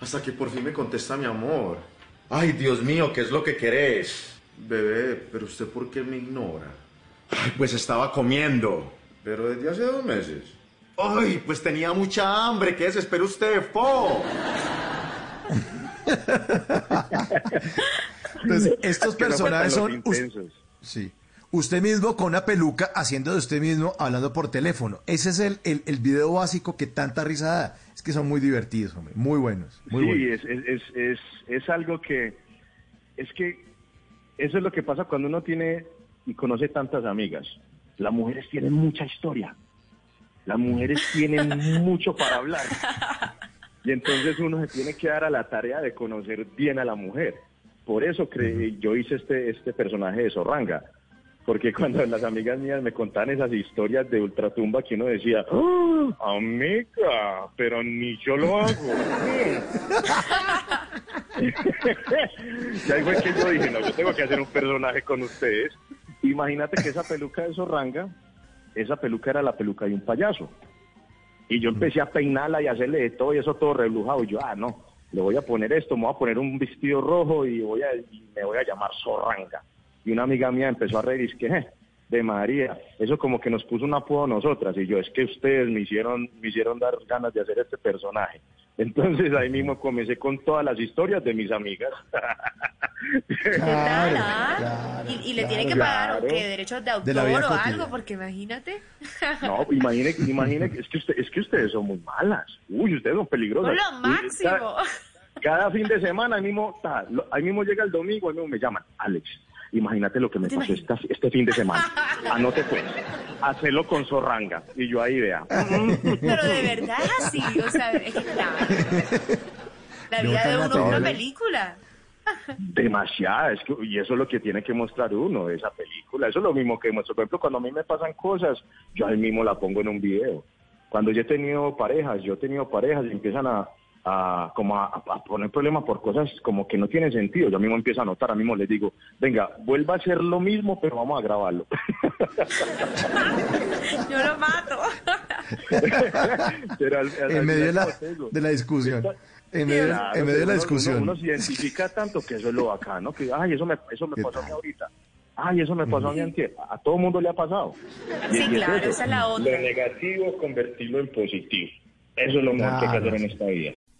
Hasta que por fin me contesta mi amor. Ay, Dios mío, ¿qué es lo que querés? Bebé, pero usted por qué me ignora? Ay, pues estaba comiendo. Pero desde hace dos meses. Ay, pues tenía mucha hambre. ¿Qué desespera usted, Po? Entonces, estos Que no personajes son... Sí. Usted mismo con una peluca haciendo de usted mismo hablando por teléfono. Ese es el, el, el video básico que tanta risa da. Es que son muy divertidos, hombre. Muy buenos. Muy sí, buenos. es, es, es, algo que, es que eso es lo que pasa cuando uno tiene y conoce tantas amigas. Las mujeres tienen mucha historia. Las mujeres tienen mucho para hablar. Y entonces uno se tiene que dar a la tarea de conocer bien a la mujer. Por eso cre- yo hice este, este personaje de Zorranga. Porque cuando las amigas mías me contaban esas historias de ultratumba que uno decía, "Ah, amiga, pero ni yo lo hago. y ahí fue que yo dije, no, yo tengo que hacer un personaje con ustedes. Imagínate que esa peluca de Zorranga, esa peluca era la peluca de un payaso. Y yo empecé a peinarla y hacerle de todo y eso todo reblujado. Y yo, ah, no, le voy a poner esto, me voy a poner un vestido rojo y, voy a, y me voy a llamar Zorranga. Y una amiga mía empezó a reír y es que, "Eh, de María, eso como que nos puso un apodo a nosotras. Y yo, es que ustedes me hicieron, me hicieron dar ganas de hacer este personaje. Entonces ahí mismo comencé con todas las historias de mis amigas. Claro, claro, y, y le tiene que claro. pagar ¿o Claro. qué, derechos de De la autor vida o cotidiana. algo, porque imagínate. No, imagine, imagine, es que, usted, es que ustedes son muy malas. Uy, ustedes son peligrosas. Son lo Uy, máximo. Cada, cada fin de semana, ahí mismo, ta, lo- ahí mismo llega el domingo, ahí mismo me llaman, Alex, imagínate lo que me ¿Te pasó esta- este fin de semana. Anote pues, hacelo con Zorranga. Y yo ahí vea. Pero de verdad es así, o sea, es que. La No vida de uno es una película. Demasiada, es que, y eso es lo que tiene que mostrar uno esa película. Eso es lo mismo que muestro. Por ejemplo, cuando a mí me pasan cosas, yo ahí mismo la pongo en un video. Cuando yo he tenido parejas, yo he tenido parejas y empiezan a, a, como a, a poner problemas por cosas como que no tienen sentido. Yo mismo empiezo a notar, a mismo les digo, venga, vuelva a hacer lo mismo, pero vamos a grabarlo. Yo lo mato. Pero al- al- En medio de la, de la discusión. En medio, Claro, en medio de la uno- discusión. Uno, uno se identifica tanto que eso es lo bacano, que ay, eso me, eso me ¿Qué pasó a mí ahorita. Ay, eso me pasó a mí antier. A todo mundo le ha pasado. Y- Sí, y es claro, esa es la otra. Lo negativo, convertirlo en positivo. Eso es lo mejor que hay que hacer en esta vida.